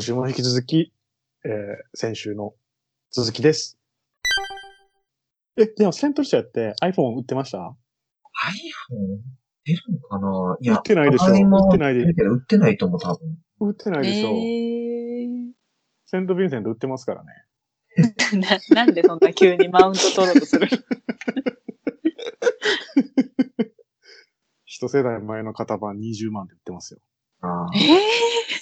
今週も引き続き、えー、先週の続きです。え、でもセントルシアって iPhone 売ってました？iPhone 出るのかな？いや、売ってないでしょ。売ってないで。売るけど売ってないと思う、多分。売ってないでしょ、えー、セント・ヴィンセント売ってますからね。な、なんでそんな急にマウント取ろうとする 一世代前の型番20万で売ってますよ。ああえー、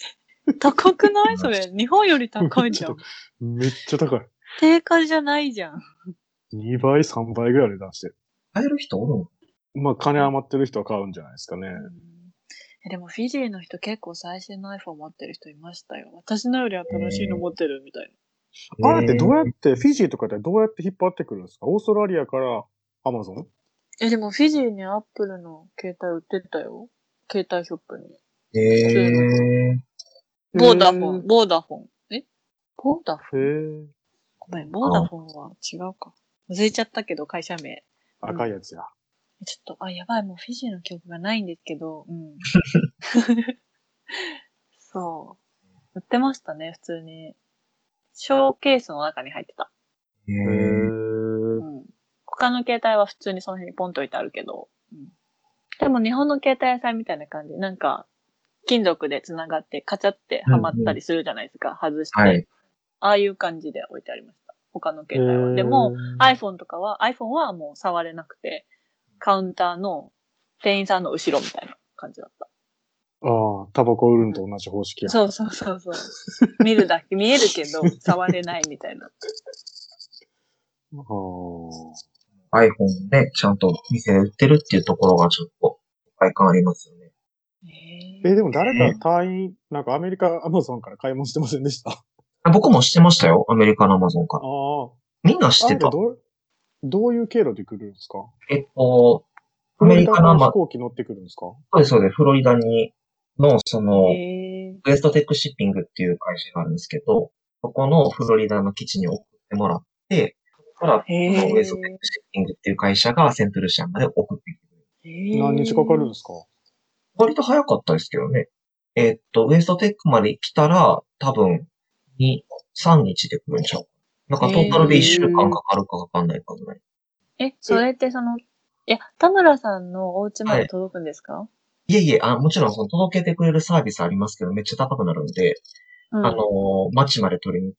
高くない？それ。日本より高いじゃん。めっちゃ高い。定価じゃないじゃん。2倍、3倍ぐらいで出してる。買える人おるの？まあ、金余ってる人は買うんじゃないですかね。えでもフィジーの人結構最新の iPhone 持ってる人いましたよ。私のより新しいの持ってるみたいな。あれってどうやって、フィジーとかでどうやって引っ張ってくるんですか？オーストラリアからアマゾン？え、でもフィジーにアップルの携帯売ってたよ。携帯ショップに。ええボーダフォン、ボーダフォン。え？ボーダフォン？へえ。ごめん、ボーダフォンは違うか。忘れちゃったけど、会社名。赤いやつや。ちょっと、あ、やばい、もうフィジーの記憶がないんですけど、うん。そう。売ってましたね、普通に。ショーケースの中に入ってた。えへえ。うん。他の携帯は普通にその辺にポンと置いてあるけど、うん。でも日本の携帯屋さんみたいな感じ。なんか、金属で繋がってカチャってはまったりするじゃないですか。外して。はい。ああいう感じで置いてありました。他の携帯は。でも、iPhone とかは、iPhone はもう触れなくて、カウンターの店員さんの後ろみたいな感じだった。ああ、タバコ売るのと同じ方式や。そうそうそうそう。見るだけ、見えるけど、触れないみたいな。ああ。iPhone ね、ちゃんと店で売ってるっていうところがちょっと、いっぱい感ありますよね。え、でも誰か隊員、なんかアメリカアマゾンから買い物してませんでした？あ あ僕もしてましたよ、アメリカのアマゾンから。あ。みんな知ってた。どう、どういう経路で来るんですか？えっと、アアメリカの、まカの飛、行機乗ってくるんですか？そうです、そうです、フロリダに、の、その、ウエストテックシッピングっていう会社があるんですけど、そこのフロリダの基地に送ってもらって、そこから、へー。ウエストテックシッピングっていう会社がセントルシアまで送ってくれる。何日かかるんですか？割と早かったですけどね。えっと、ウエストテックまで来たら、多分、2、3日で来るんちゃうなんかトータルで1週間かかるかかかんないかぐらい。え、それってその、いや、田村さんのお家まで届くんですか、いえいえ、あ、もちろんその届けてくれるサービスありますけど、めっちゃ高くなるんで、うん、あのー、街まで取りに行き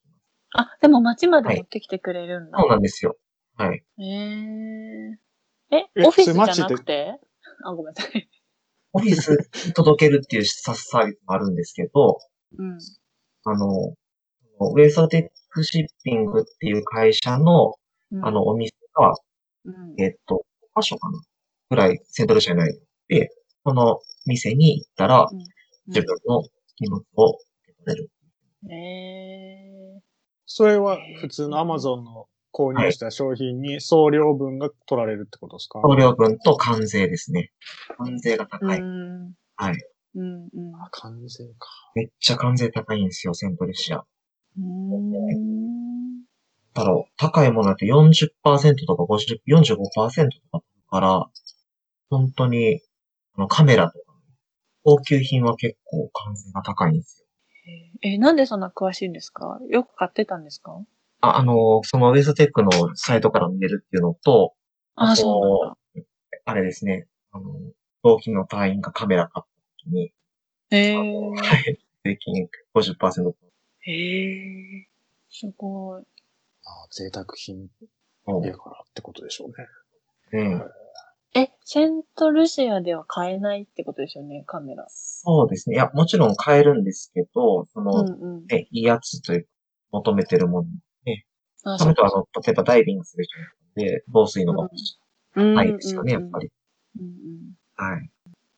ます。あ、でも街まで持ってきてくれるんだ。そうなんですよ。はい。へえ。え、えオフィスじゃなくて？あ、ごめんなさい。オフィスに届けるっていうササービスもあるんですけど、うん。あの、ウエストテックシッピングっていう会社の、うんあの、、お店が、うん、えっと、5箇所かなぐらいセントルシアにあるで、その店に行ったら、自分の荷物を受け取れる。へえ。それは普通のアマゾンの購入した商品に送料分が取られるってことですか？送料分と関税ですね。関税が高い。うん。はい。うんうん。あ、関税か。めっちゃ関税高いんですよ、セントルシア。うん。だろう、高いものだって40%とか50、45%とかから、本当に、あの、カメラとか、高級品は結構関税が高いんですよ。え、なんでそんな詳しいんですか？よく買ってたんですか？あ、あの、そのウェストテックのサイトから見れるっていうのと、あ、とそうなんだ。あれですね、あの、同期の隊員がカメラ買った時に、へあのはい、税金50%え。へえ。すごい。あ贅沢品もやからってことでしょうね。ね、え、セントルシアでは買えないってことですよね、カメラ。そうですね。いや、もちろん買えるんですけど、その、うんうん。ね、いいやつという求めてるもの。あ、その人は、あの、例えばダイビングする人で、防水のがうんないですよね、やっぱり。はい。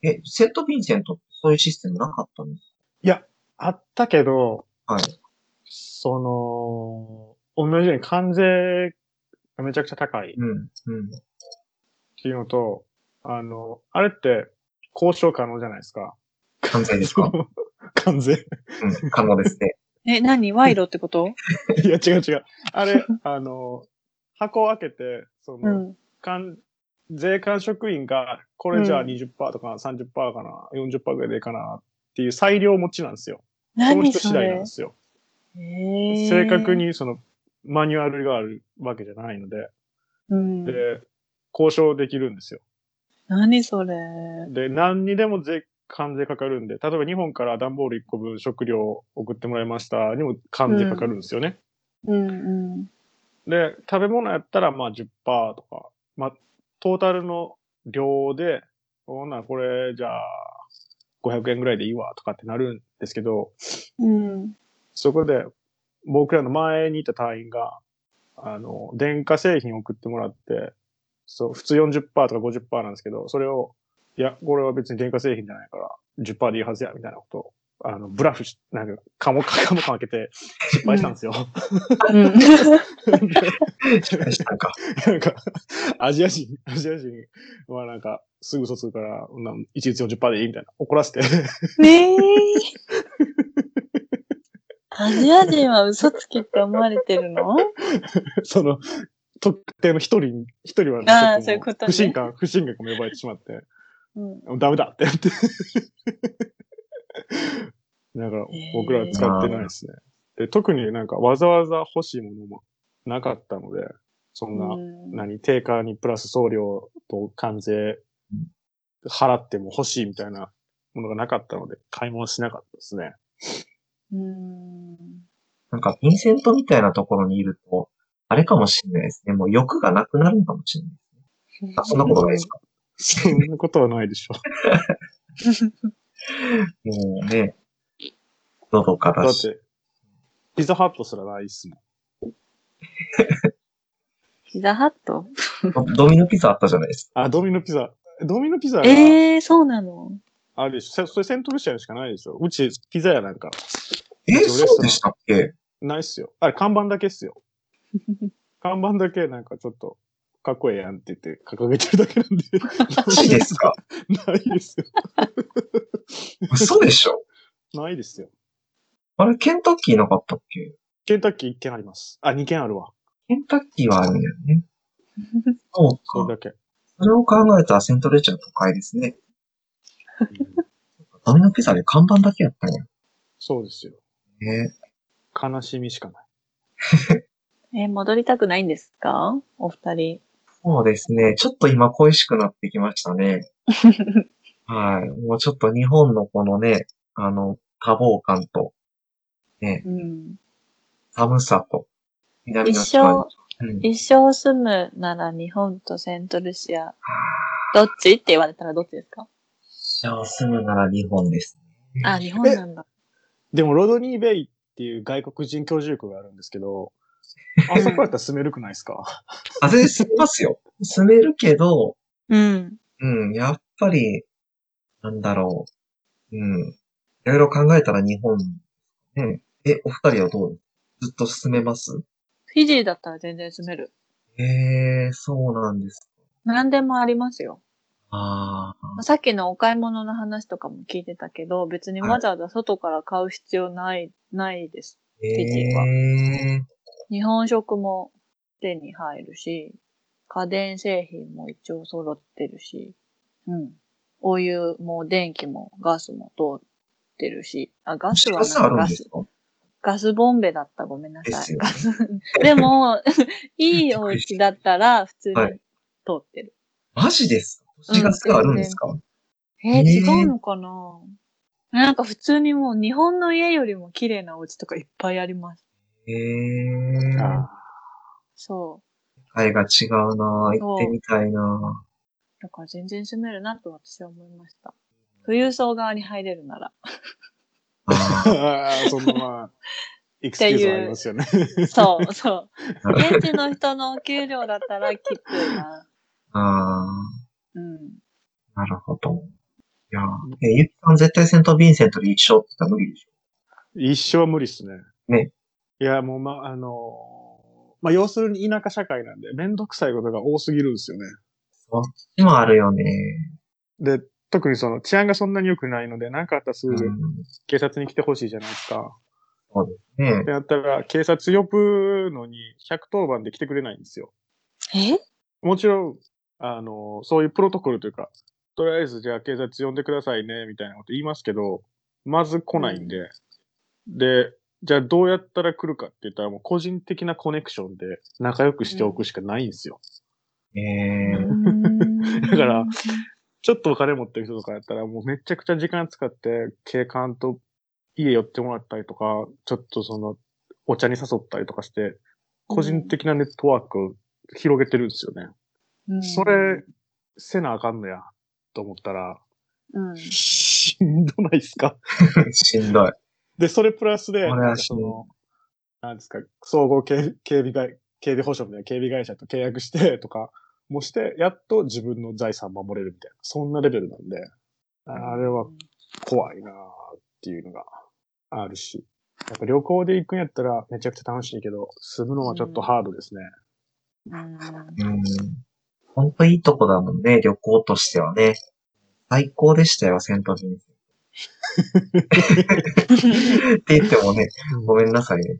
え、セント・ヴィンセントそういうシステムなかったんですいや、あったけど、かはい。その、同じように関税がめちゃくちゃ高いっうん、うん。ていうのと、あの、あれって交渉可能じゃないですか。関税ですか？関税。うん、可能ですね。え、何？賄賂ってこと？いや、違う違う。あれ、あの、箱を開けて、その、うん。関税関職員が、これじゃあうん20%とか30%かな、40%ぐらいでいいかなっていう裁量持ちなんですよ。その人次第なんれですよ。正確。にそのマニュアルがあるわけじゃないので、うん。で、交渉できるんですよ。何それ？で、何にでも税、関税かかるんで、例えば日本から段ボール1個分食料送ってもらいましたにも関税かかるんですよね。うんうん。で、食べ物やったらまあ10%とか、まあ、トータルの量で、ほんならこれじゃあ500円ぐらいでいいわとかってなるんですけど、うん。そこで僕らの前にいた隊員が、あの、電化製品を送ってもらって、そう、普通40%とか50%なんですけど、それを、いや、これは別に電化製品じゃないから、10%でいいはずや、みたいなことを、あの、ブラフし、なんか、かもか、かもかけて失敗したんですよ。うん。失敗したんか。なんか、アジア人、アジア人はなんか、すぐ嘘つくから、なん一律40%でいいみたいな。怒らせて。ねえ。アジア人は嘘つきって思われてるの？その、特定の一人、一人はね、あーちょっそういうことね不信感、不信感が芽生えてしまって、うん。ダメだって言って。だから、僕らは使ってないですね。で、特になんかわざわざ欲しいものもなかったので、そんな、うん何、定価にプラス送料と関税払っても欲しいみたいなものがなかったので、買い物しなかったですね。うん。なんか、ヴィンセントみたいなところにいると、あれかもしれないですね。もう欲がなくなるのかもしれないですね。あ、そんなことないですか？そんなことはないでしょ もうね、のどかう。だだし。って、ピザハットすらないっすもん。ピザハット？ド ドミノピザあったじゃないですか。あ、ドミノピザ。ドミノピザがええー、そうなの？あるでしょ。そそれセントルシアにしかないでしょ。うちピザ屋なんかえーそうでしたっけ？ないっすよ。あれ看板だけっすよ。看板だけなんかちょっとかっこええやんって言って掲げてるだけなんで。マジですか？ないですよ。嘘でしょ？ないですよ。あれ、ケンタッキーなかったっけ？ケンタッキー1軒あります。あ、2軒あるわ。ケンタッキーはあるんだよね。そうか。それだけ。それを考えたらセントレチャー都会ですね。ドミノピザで看板だけやったんや。そうですよ。ね悲しみしかない。えー戻りたくないんですか？お二人。そうですね。ちょっと今恋しくなってきましたね。はい。もうちょっと日本のこのね、あの、多忙感と、ね、うん。寒さと、南の一生、うん、一生住むなら日本とセントルシア、どっちって言われたらどっちですか？じゃあ住むなら日本ですね。あ、日本なんだ。でも、ロドニーベイっていう外国人居住区があるんですけど、あそこやったら住めるくないですか？あ、全然住めますよ。住めるけど、うん。うん、やっぱり、なんだろう。うん。いろいろ考えたら日本、ね。え、お二人はどう？ずっと住めます？フィジーだったら全然住める。ええー、そうなんです。何でもありますよ。ああ、さっきのお買い物の話とかも聞いてたけど、別にわざわざ外から買う必要ない、ないです。えフィジーはえ日本食も手に入るし、家電製品も一応揃ってるし、うん。お湯も電気もガスも通ってるし、あ、ガスはんかガス、ガスボンベだった。ごめんなさい。ガス でも、いいお家だったら普通にはい通ってる。マジですか？星ガスがあるんですか、えーねえ違うのかな？なんか普通にもう日本の家よりも綺麗なお家とかいっぱいあります。ええー。あそう。世界が違うな行ってみたいなだから全然住めるなと私は思いました。富裕層側に入れるなら。ああー、そんなまあ、エクスキューズありますよね。そう、そう。ー現地の人のお給料だったらきついな。あうん。ー、なるほど。いやーえ、ゆきさん絶対セント・ヴィンセントで一緒って言ったら無理でしょ？一生は無理っすね。ね。いや、もう、ま、あのーまあ、要するに田舎社会なんで、めんどくさいことが多すぎるんですよね。そっちもあるよね。で、特にその治安がそんなに良くないので、何かあったらすぐうん。警察に来てほしいじゃないですか。そうですねっ。てなったら、警察呼ぶのに110番で来てくれないんですよ。え？もちろん、あの、そういうプロトコルというか、とりあえずじゃあ警察呼んでくださいね、みたいなこと言いますけど、まず来ないんで、で、じゃあどうやったら来るかって言ったらもう個人的なコネクションで仲良くしておくしかないんですよ。ええだから、ちょっとお金持ってる人とかやったらもうめちゃくちゃ時間使って警官と家寄ってもらったりとか、ちょっとそのお茶に誘ったりとかして、個人的なネットワークを広げてるんですよね。うんそれ、せなあかんのや、と思ったら、うん。しんどないっすか？しんどい。で、それプラスで、その、なんですか、総合警警備会、警備保障みたいな警備会社と契約してとかもして、やっと自分の財産守れるみたいな、そんなレベルなんで、あれは怖いなーっていうのがあるし、やっぱ旅行で行くんやったらめちゃくちゃ楽しいけど、住むのはちょっとハードですね。うん。うん。ほんといいとこだもんね、旅行としてはね。最高でしたよ、セントリンセン。って言ってもね、ごめんなさいね。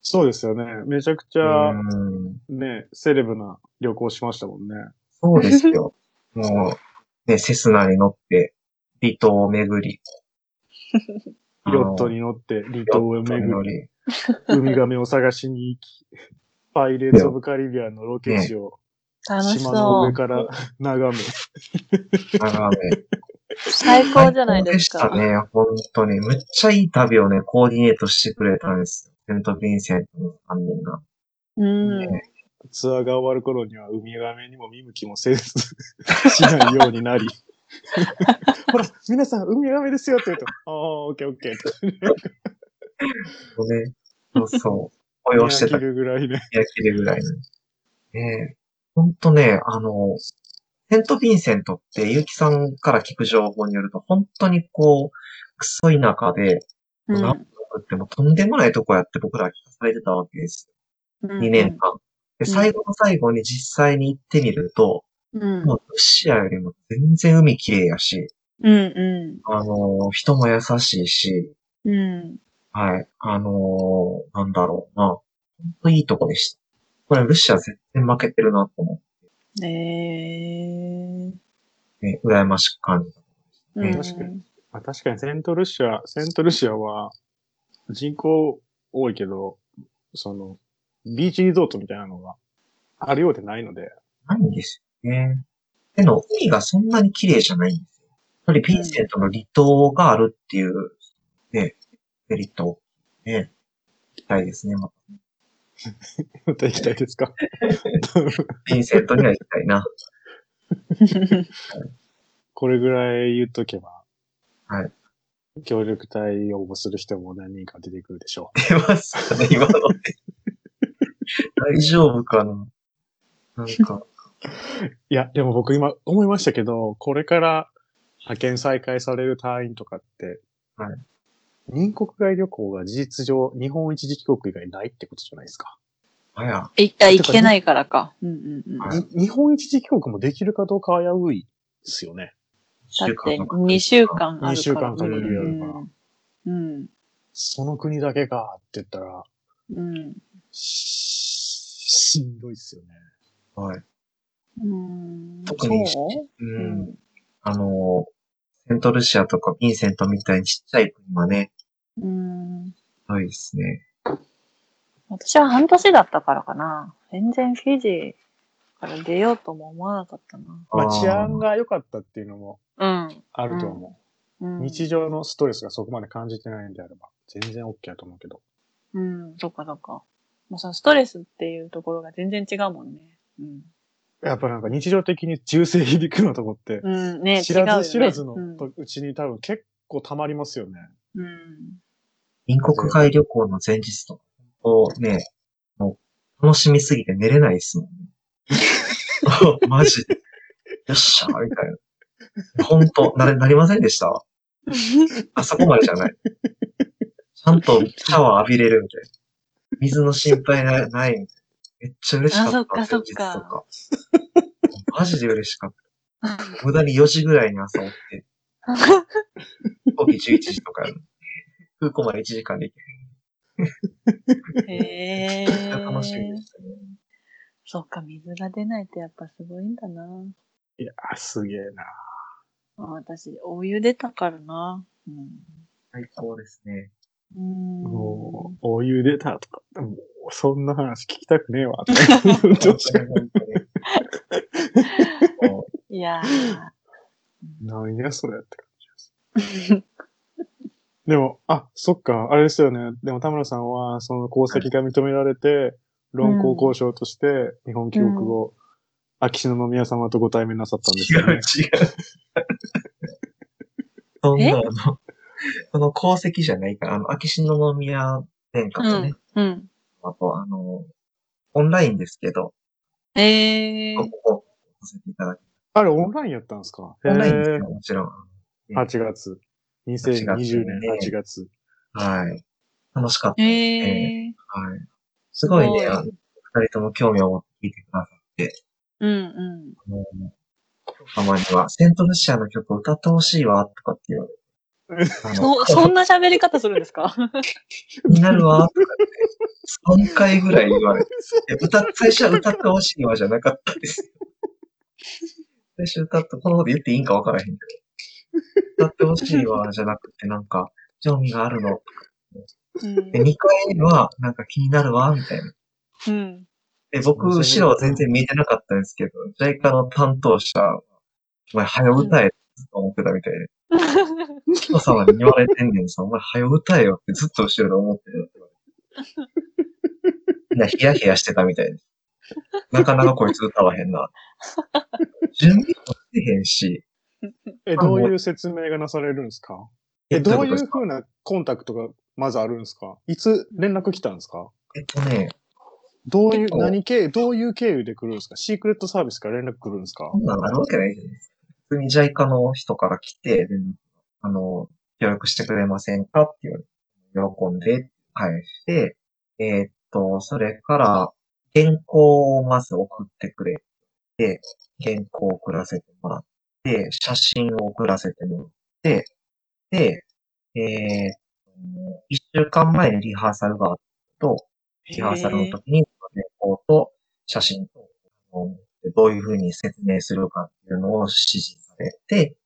そうですよね。めちゃくちゃうん。ね、セレブな旅行しましたもんね。そうですよ。もう、ね、セスナに乗って、離島を巡り。ヨットに乗って離島を巡り、り。ウミガメを探しに行き、パイレーツ・オブ・カリビアンのロケ地を島の。上から眺め、眺め。最高じゃないですか。最高でしたね、本当に。むっちゃいい旅をね、コーディネートしてくれたんですよ。セント・ヴィンセントの3人が。うん。ねツアーが終わる頃にはウミガメにも見向きもせずしないようになり、ほら、皆さんウミガメですよって言うと、ああ、オッケーオッケーって。こうね、そうそう。催してた 切るぐらいね。焼きるぐらいの。ねえ。ほんとね、あの、セント・ヴィンセントって、ゆうきさんから聞く情報によると、本当にこう、クソ田舎で、うんなんとってもとんでもないとこやって僕らは聞かされてたわけですよ。2年間。で、最後の最後に実際に行ってみると、うん。もうロシアよりも全然海綺麗やし、うんうあの、人も優しいし、ん。うはい。あのーなんだろうな。ほんといいとこでした。これ、ロシア全然負けてるなと思ん。えー。羨ましく感じた。うん確かに。まあ、確かにセントルシア、セントルシアは人口多いけど、その、ビーチリゾートみたいなのがあるようでないので、ないんですよね。でも、海がそんなに綺麗じゃないんですよ。やっぱりヴィンセントの離島があるっていう、ね、メリット、ね、行きたいですね。また また行きたいですか？ヴィンセントには行きたいな。これぐらい言っとけば、はい。協力隊応募する人も何人か出てくるでしょ出ますかね、今ので。大丈夫かな？なんか、う。いや、でも僕今思いましたけど、これから派遣再開される隊員とかって、はい。入国外旅行が事実上日本一時帰国以外ないってことじゃないですか。あや、いあ、行けないからか。うんうんうん。日本一時帰国もできるかどうか危ういですよね。だってとか2週間あるから。2週間かけるやるからうん。うん。その国だけかって言ったら、うん。ししんどいっすよね。はい。うん。特に。うんあの、セントルシアとかヴィンセントみたいにちっちゃい国はね、うん。ないですね。私は半年だったからかな。全然フィジーから出ようとも思わなかったな。まあ治安が良かったっていうのもうん。あると思う。うん。日常のストレスがそこまで感じてないんであれば、全然 OK だと思うけど。うん、そっかそっか。もうそのストレスっていうところが全然違うもんね。うん。やっぱなんか日常的に銃声響くのとこって、うん、ね知らず知らずのうちに多分結構溜まりますよね。うん。隣国外旅行の前日とか、ね、もう楽しみすぎて寝れないですもんね。マジで。よっしゃーみたいな。ほんと、なれ、なりませんでした？あそこまでじゃない。ちゃんとシャワー浴びれるみたいな。水の心配なないみたいな。めっちゃ嬉しかった。あそっかそっか前日とか。マジで嬉しかった。無駄に4時ぐらいに朝起きて、飛行機11時とかやる。空港まで1時間で行けへえめっちゃ楽しみでしたね。そっか、水が出ないってやっぱすごいんだな。いや、すげえな。あ私、お湯出たからな。うん。最高ですね。うんもう、お湯出たとか、もうそんな話聞きたくねえわ、いやー。何やそれって感じです。でも、あ、そっか、あれですよね。でも田村さんは、その功績が認められて、論功交渉として、日本記録を、秋篠宮様とご対面なさったんです違う違うよね。。そんな、えあの、その功績じゃないから、あの、秋篠宮殿下とね、うん。あと、あの、オンラインですけど、ええここさせていただきあれ、オンラインやったんですか？オンラインですへよ、もちろん。ー8月。2020年8月。はい。楽しかった。ええはい。すごいね、二人とも興味を持って聞いてくださって、うんうん。あの、たまには、セントルシアの曲歌ってほしいわ、とかって言われて。あのそ、そんな喋り方するんですか？気になるわ、とかって、3回ぐらい言われて。歌、最初は歌ってほしいわじゃなかったですよ。最初歌って、このこと言っていいんかわからへんけど。歌ってほしいわじゃなくて、なんか、興味があるの。うんで、2回目は、なんか気になるわ、みたいな。うん。で、僕、後ろは全然見えてなかったんですけど、ジャイカの担当者は、お前、早歌えと思ってたみたいで、人様に言われてんねんさ、お前、早歌えよってずっと後ろで思ってる。みんなヒヤヒヤしてたみたいです。なかなかこいつ歌わへんな。準備もしてへんし、え、どういう説明がなされるんですか？え、どういうふ風なコンタクトがまずあるんですか？いつ連絡来たんですか？えっとね、どういう、何経由、どういう経由で来るんですか？シークレットサービスから連絡来るんですか？こんなんあるわけないじゃないです。か。普通にジャイカの人から来て、であの、協力してくれませんかって言われて、喜んで返して、えーっと、それから、原稿をまず送ってくれて、原稿を送らせてもらって、写真を送らせてもらって、で、えー一週間前にリハーサルがあったと、リハーサルの時に、原稿と写真と、あのどういうふうに説明するかっていうのを指示されて、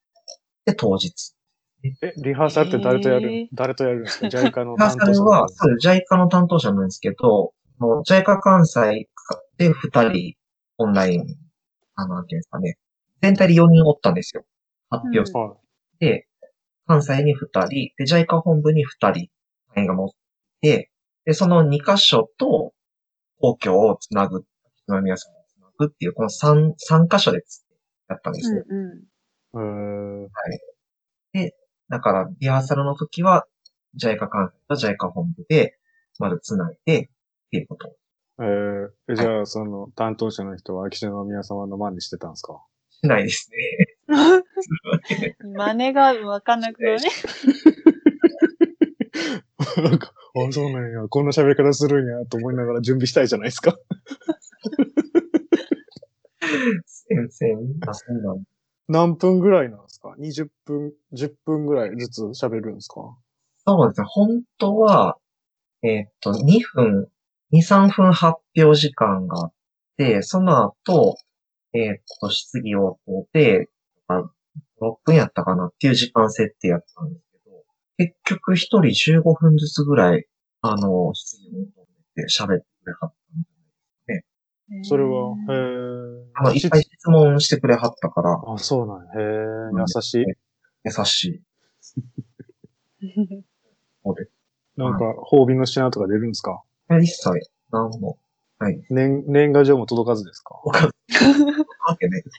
で、当日。え、リハーサルって誰とやる、誰とやるんですか？ジャイカのリハーサル担当者は、そうの担当者なんですけど、もう JICA 関西で2人オンライン、あの、なんていうんですかね、全体で4人おったんですよ。発表しはて、関西に2人、で、JICA 本部に2人、隊員が持って、で、その2箇所と、皇居をつなぐ、篠宮さんをつなぐっていう、この3、3箇所でやったんですよ。うんうん。い。えー、だから、リハーサルの時は、JICA 関西と JICA 本部で、まずつないで、っていうことをえー、えじゃあ、その、担当者の人は秋篠宮様の真似してたんですか？しないですね。真似がわかんなくない？なんか、あ、そうなんや、こんな喋り方するんや、と思いながら準備したいじゃないですか。先生、みんなそうなん何分ぐらいなんですか ?20 分、10分ぐらいずつ喋るんですか？そうですね。本当は、えーっと、2分、2、3分発表時間があって、その後、えーっと、質疑応答で、あ6分やったかなっていう時間設定やったんですけど、結局1人15分ずつぐらい、あの、質疑応答で喋ってくれはったんでそれは、へー。あの、いっぱい質問してくれはったから、あ、そうなんや。へ優しい。優しい。そうです。なんか、褒美の品とか出るんですか？え一切、なんも、はい。年、年賀状も届かずですか？わかんわけね。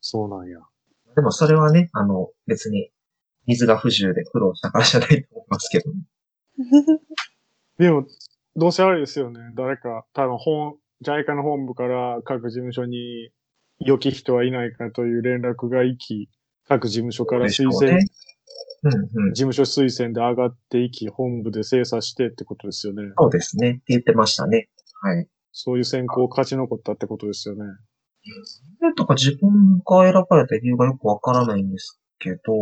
そうなんや。でもそれはね、あの、別に、水が不自由で苦労したからじゃないと思いますけどね。でも、どうせあれですよね。誰か、多分本、JICA の本部から各事務所に良き人はいないかという連絡が行き、各事務所から推薦、ねうんうん。事務所推薦で上がっていき、本部で精査してってことですよね。そうですね。って言ってましたね。はい。そういう選考を勝ち残ったってことですよね。とか自分が選ばれた理由がよくわからないんですけど、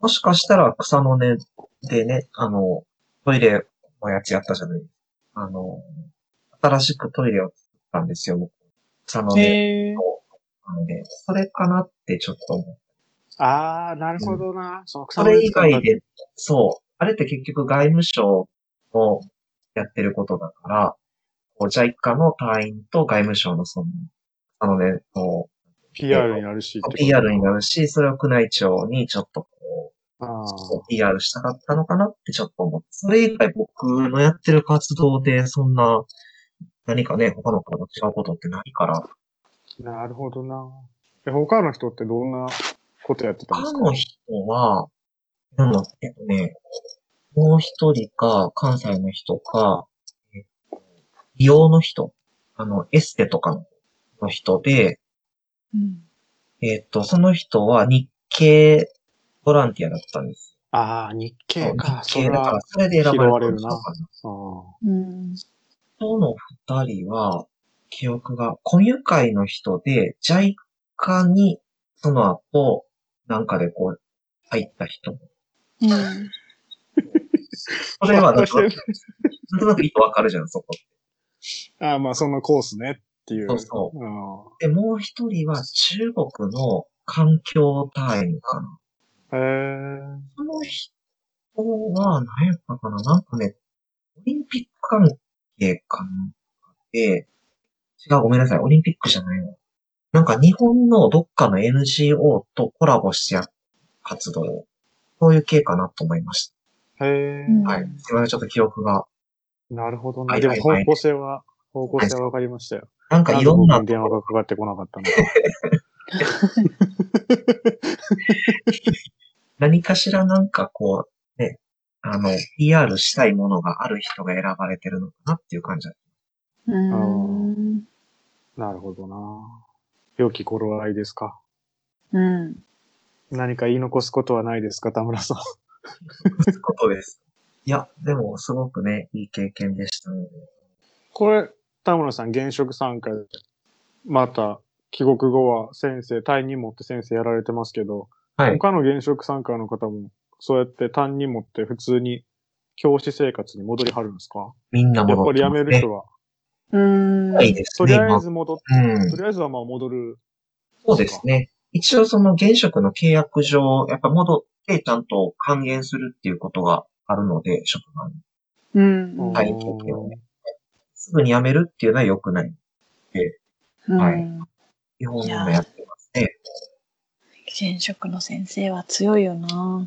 もしかしたら草の根でね、あの、トイレのやつやったじゃないあの、新しくトイレを作ったんですよ、僕草の根へえ。なので、それかなってちょっと思う。ああ、なるほどな。そのそれ以外で、そう。あれって結局外務省のやってることだから、JICA の隊員と外務省のその、あのね、こ PR になるし。PR になるし、それを宮内庁にちょっとこああ。う、PR したかったのかなってちょっと思って。それ以外僕のやってる活動でそんな、何かね、他の方と違うことってないから、なるほどな。え、他の人ってどんなことやってたんですか？他の人は、でも、えっとね、もう一人か、関西の人か、えっと美容の人、あの、エステとかのの人で、うん。えっと、その人は日系ボランティアだったんです。ああ、日系か。日系だから、それで選ばれたのかな。あうん。その二人は、記憶が、コミュ会の人で、JICA に、その後、なんかでこう、入った人。うん。それはなんか、わかるなんとなく意図わかるじゃん、そこ。ああ、まあそのコースねっていう。そうそうう。で、もう一人は中国の環境隊員かな。ん。へえ。その人は、何やったかななんかね、オリンピック関係かなんかで、違う、ごめんなさい、オリンピックじゃないわ。なんか日本のどっかの NGO とコラボしてやる活動。そういう系かなと思いましへえ。はい。すいません、ちょっと記憶が。なるほどね。はいでも方向性は、方向性はわかりましたよ。なんかいろんな電話がかかってこなかったのか。何かしらなんかこう、ね、あの、PR したいものがある人が選ばれてるのかなっていう感じだうん。なるほどな。良き頃合いですか。うん。何か言い残すことはないですか、田村さん。そういうことです。いや、でもすごくね、いい経験でしたので。これ、田村さん、現職参加で、また、帰国後は先生、担任持って先生やられてますけど、はい。他の現職参加の方も、そうやって担任持って普通に教師生活に戻りはるんですか？みんなやっぱり辞戻ってますね。める人は、うん。はいですね。とりあえまず戻っあうんと。りあえずはまあ戻る。そうですね。一応その現職の契約上、やっぱ戻ってちゃんと還元するっていうことがあるので、職場に。うん。はいすぐに辞めるっていうのは良くない。はいうん日本のやってますね。現職の先生は強いよな。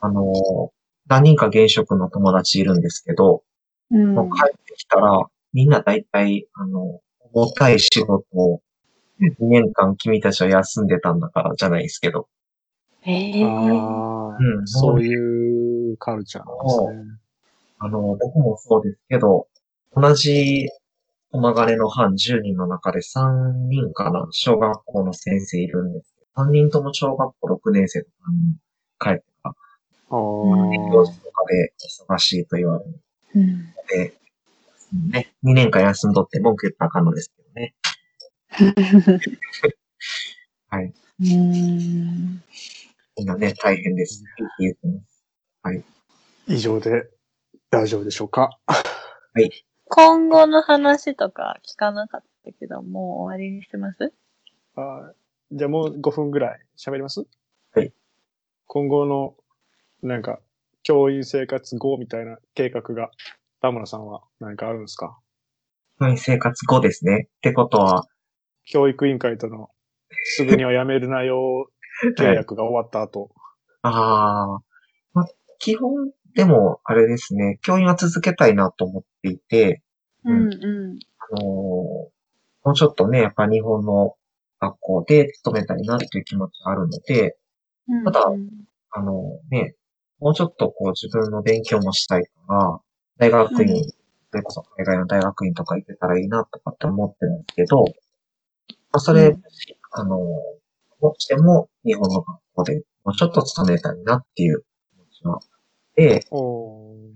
あのー、何人か現職の友達いるんですけど、うん。もう帰ってきたら、みんな大体、あの、重たい仕事を2年間君たちは休んでたんだからじゃないですけど、ええああ、うんそういうカルチャーなんですね。あの、僕もそうですけど、同じ、駒金の班10人の中で3人かな、小学校の先生いるんですけど、3人とも小学校6年生とかに帰ってから、あ勉強とかで忙しいと言われるうん。ので、ね、2年間休んどって文句言ったらあかんのですけどね。はい。うん。みんなね、大変です。言ってます。あ、以上で大丈夫でしょうか？今後の話とか聞かなかったけど、もう終わりにしてます？あじゃあもう5分ぐらい喋ります？はい。今後の、なんか、教員生活後みたいな計画が、田村さんは何かあるんですか？教員生活後ですね。ってことは、教育委員会との、すぐには辞めるなよ契約が終わった後。ああ、まあ、基本、でも、あれですね、教員は続けたいなと思っていて、うんうあのーもうちょっとね、やっぱ日本の学校で勤めたいなっていう気持ちがあるので、ん。ただうん。あのね、もうちょっとこう自分の勉強もしたいから、大学院、うん。それこそ海外の大学院とか行けたらいいなとかって思ってるんですけど、まあ、それ、うん。あのー、もしても日本の学校でもうちょっと勤めたいなっていう気持ちはあって、うん。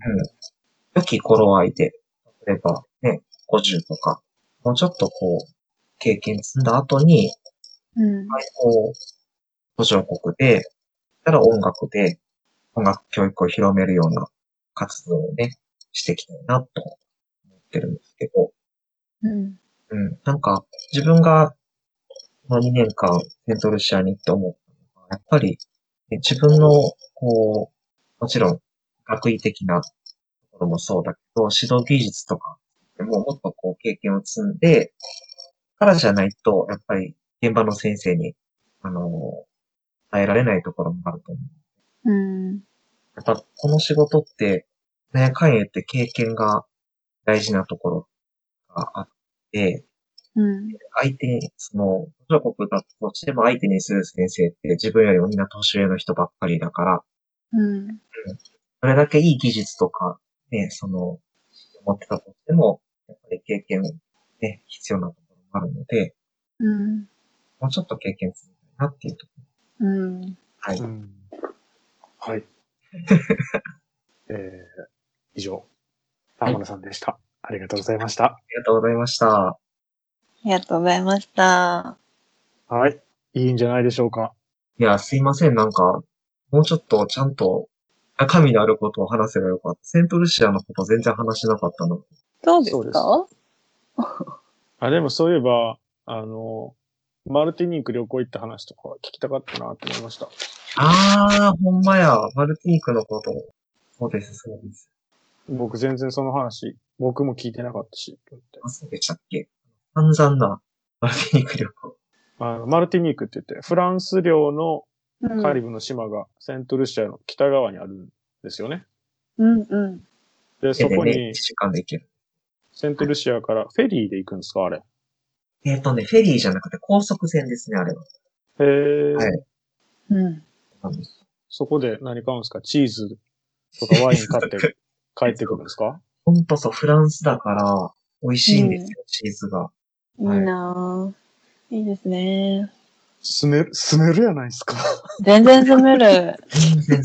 良き頃合いで、例えばね、50とか、もうちょっとこう、経験積んだ後に、うん。こう、途上国で、たら音楽で、音楽教育を広めるような活動をね、していきたいなと思ってるんですけど、うん。うん。なんか、自分が、この2年間、セントルシアに行って思ったやっぱり、ね自分の、こう、もちろん、学位的なところもそうだけど、指導技術とかでももっとこう経験を積んで、からじゃないと、やっぱり現場の先生に、あの、伝えられないところもあると思う。うん。やっぱこの仕事って、なんやかんや言って経験が大事なところがあって、うん。相手に、その、途上国だとしても相手にする先生って自分よりもみんな年上の人ばっかりだから、うん。それだけいい技術とか、ね、その、持ってたとしても、やっぱり経験、ね、必要なところもあるので、うん。もうちょっと経験積みたいなっていうとこうん。ろ。はい。うんはい。えー、以上、玉野さんでした。ありがとうございました。ありがとうございました。ありがとうございました。はい。いいんじゃないでしょうか。いや、すいません、なんか、もうちょっとちゃんと中身のあることを話せばよかった。セントルシアのこと全然話しなかったの。どうでそうですすかあ、でもそういえば、あの、マルティニーク旅行行った話とか聞きたかったなと思いました。あー、ほんまや。マルティニークのこと。そうです、そうです。僕全然その話、僕も聞いてなかったし、あ、そうでしたっけ？散々なマルティニーク旅行。あのマルティニークって言って、フランス領のうんカリブの島がセントルシアの北側にあるんですよね。うんうん。で、そこでね、1に時間で行ける。セントルシアからフェリーで行くんですか？あれ。えっ、とね、フェリーじゃなくて高速船ですね、あれは。へー。はいうん。そこで何買うんですか？チーズとかワイン買って 帰ってくるんですか？ほんとそう、フランスだから、美味しいんですよ、チーズが。いいなぁ。いいですね。住める、住めるやないですか。全然住める。全然。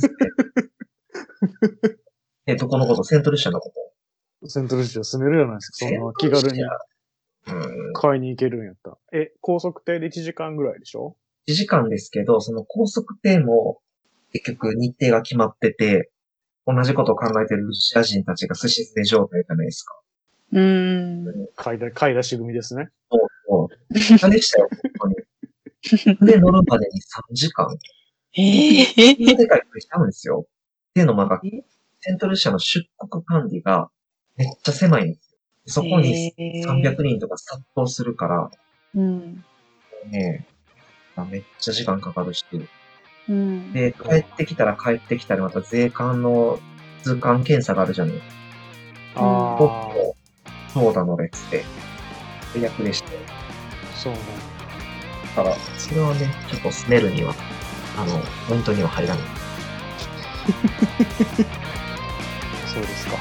え、どこのことセントルシアのこと？セントルシア住めるやないですか。そんな気軽にうん。買いに行けるんやったら。え、高速艇で1時間ぐらいでしょ？1時間ですけど、その高速艇も結局日程が決まってて、同じことを考えてるロシア人たちが寿司詰め状態じゃないですか。うん。買いだ、買い出し組ですね。もう、大でしたよ、本当に。で、乗るまでに3時間。ええこんなでかい国しちゃうんですよ。っていうのもなんかえ、セントルシアの出国管理がめっちゃ狭いんですよ。そこにへー300人とか殺到するから、うん。ね、あめっちゃ時間かかるし。うん。で、帰ってきたら帰ってきたらまた税関の通関検査があるじゃない。あ僕あ、も、そうだの列で、最悪でして。そうね。だから、それはね、ちょっとスネルには、あの、本当には入らない。そうですか。